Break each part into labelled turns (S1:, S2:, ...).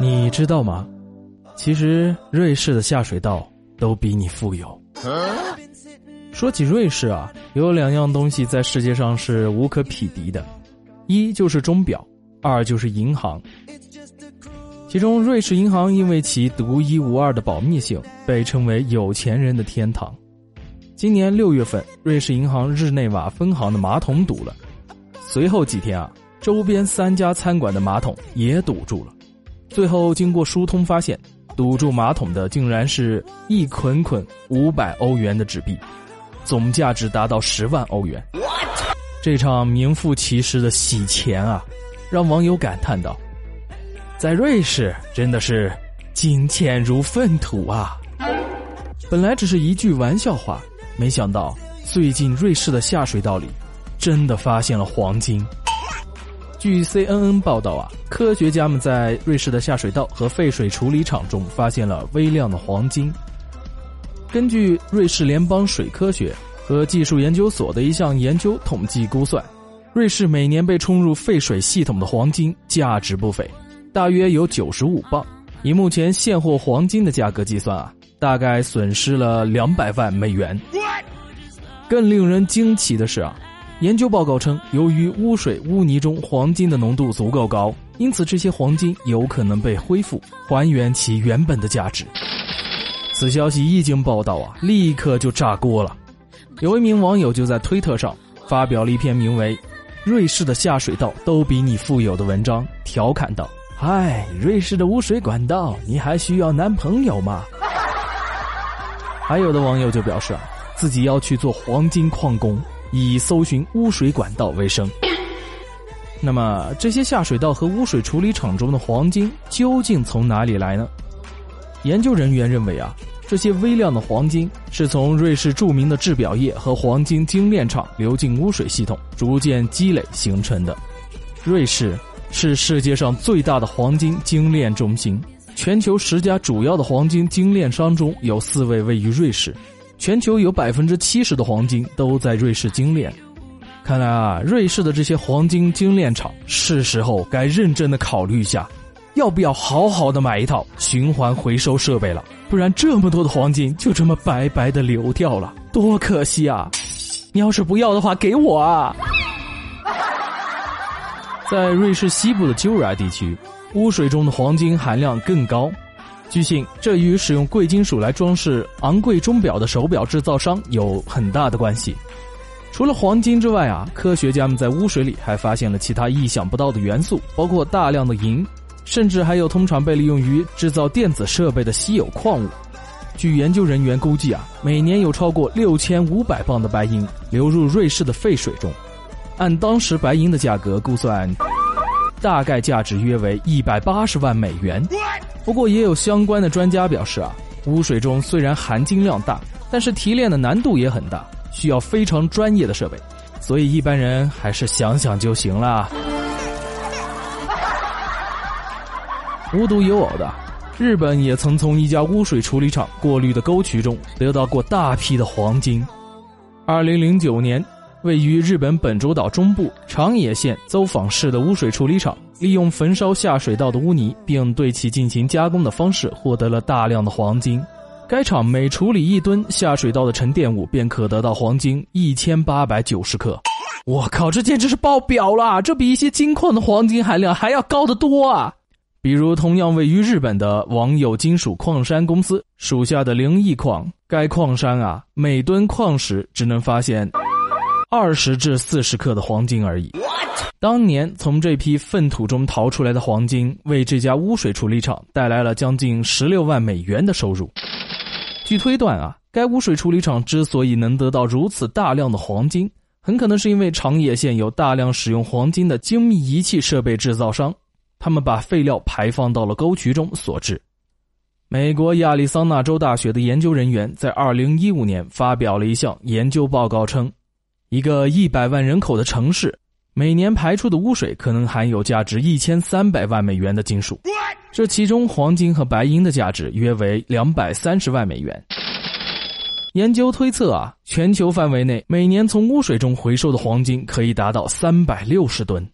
S1: 你知道吗？其实瑞士的下水道都比你富有。说起瑞士啊，有两样东西在世界上是无可匹敌的，一就是钟表，二就是银行。其中，瑞士银行因为其独一无二的保密性，被称为有钱人的天堂。今年六月份，瑞士银行日内瓦分行的马桶堵了，随后几天啊，周边三家餐馆的马桶也堵住了。最后经过疏通，发现堵住马桶的竟然是一捆捆五百欧元的纸币，总价值达到十万欧元。这场名副其实的洗钱啊，让网友感叹道：“在瑞士真的是金钱如粪土啊！”本来只是一句玩笑话，没想到最近瑞士的下水道里真的发现了黄金。据 CNN 报道啊，科学家们在瑞士的下水道和废水处理厂中发现了微量的黄金。根据瑞士联邦水科学和技术研究所的一项研究统计估算，瑞士每年被冲入废水系统的黄金价值不菲，大约有九十五磅。以目前现货黄金的价格计算啊，大概损失了两百万美元。更令人惊奇的是啊。研究报告称，由于污水污泥中黄金的浓度足够高，因此这些黄金有可能被恢复，还原其原本的价值。此消息一经报道啊，立刻就炸锅了。有一名网友就在推特上发表了一篇名为《瑞士的下水道都比你富有》的文章，调侃道：“嗨，瑞士的污水管道，你还需要男朋友吗？”还有的网友就表示啊，自己要去做黄金矿工。以搜寻污水管道为生。那么，这些下水道和污水处理厂中的黄金究竟从哪里来呢？研究人员认为啊，这些微量的黄金是从瑞士著名的制表业和黄金精炼厂流进污水系统，逐渐积累形成的。瑞士是世界上最大的黄金精炼中心，全球十家主要的黄金精炼商中有四位位于瑞士。全球有百分之七十的黄金都在瑞士精炼，看来啊，瑞士的这些黄金精炼厂是时候该认真的考虑一下，要不要好好的买一套循环回收设备了，不然这么多的黄金就这么白白的流掉了，多可惜啊！你要是不要的话，给我啊！在瑞士西部的鸠尔地区，污水中的黄金含量更高。据信，这与使用贵金属来装饰昂贵钟表的手表制造商有很大的关系。除了黄金之外啊，科学家们在污水里还发现了其他意想不到的元素，包括大量的银，甚至还有通常被利用于制造电子设备的稀有矿物。据研究人员估计啊，每年有超过六千五百磅的白银流入瑞士的废水中，按当时白银的价格估算，大概价值约为一百八十万美元。不过，也有相关的专家表示啊，污水中虽然含金量大，但是提炼的难度也很大，需要非常专业的设备，所以一般人还是想想就行了。无独有偶的，日本也曾从一家污水处理厂过滤的沟渠中得到过大批的黄金。二零零九年。位于日本本州岛中部长野县邹访市的污水处理厂，利用焚烧下水道的污泥，并对其进行加工的方式，获得了大量的黄金。该厂每处理一吨下水道的沉淀物，便可得到黄金一千八百九十克。我靠，这简直是爆表了！这比一些金矿的黄金含量还要高得多啊！比如，同样位于日本的网友金属矿山公司属下的灵异矿，该矿山啊，每吨矿石只能发现。二十至四十克的黄金而已。当年从这批粪土中淘出来的黄金，为这家污水处理厂带来了将近十六万美元的收入。据推断啊，该污水处理厂之所以能得到如此大量的黄金，很可能是因为长野县有大量使用黄金的精密仪器设备制造商，他们把废料排放到了沟渠中所致。美国亚利桑那州大学的研究人员在二零一五年发表了一项研究报告称。一个一百万人口的城市，每年排出的污水可能含有价值一千三百万美元的金属，这其中黄金和白银的价值约为两百三十万美元。研究推测啊，全球范围内每年从污水中回收的黄金可以达到三百六十吨。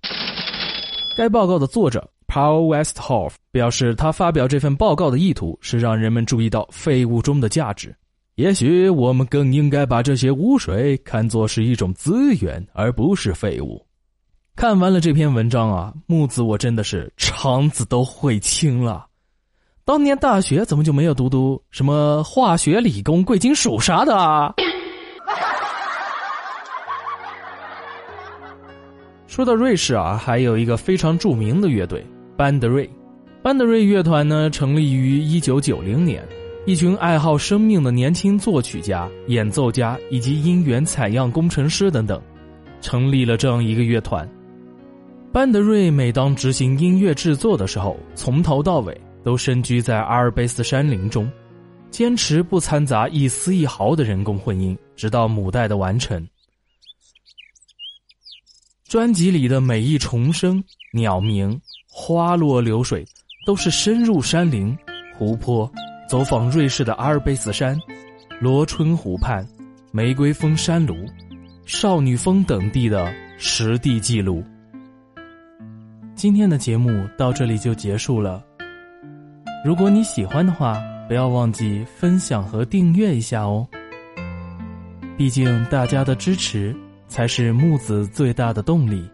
S1: 该报告的作者 Paul Westhoff 表示，他发表这份报告的意图是让人们注意到废物中的价值。也许我们更应该把这些污水看作是一种资源，而不是废物。看完了这篇文章啊，木子我真的是肠子都悔青了。当年大学怎么就没有读读什么化学、理工、贵金属啥的啊？说到瑞士啊，还有一个非常著名的乐队班德瑞。班德瑞乐团呢，成立于一九九零年，一群爱好生命的年轻作曲家、演奏家以及音源采样工程师等等，成立了这样一个乐团。班德瑞每当执行音乐制作的时候，从头到尾都深居在阿尔卑斯山林中，坚持不掺杂一丝一毫的人工混音，直到母带的完成。专辑里的每一重声、鸟鸣、花落流水，都是深入山林、湖泊，走访瑞士的阿尔卑斯山、罗春湖畔、玫瑰峰山庐、少女峰等地的实地记录。今天的节目到这里就结束了。如果你喜欢的话，不要忘记分享和订阅一下哦。毕竟大家的支持。才是木子最大的动力。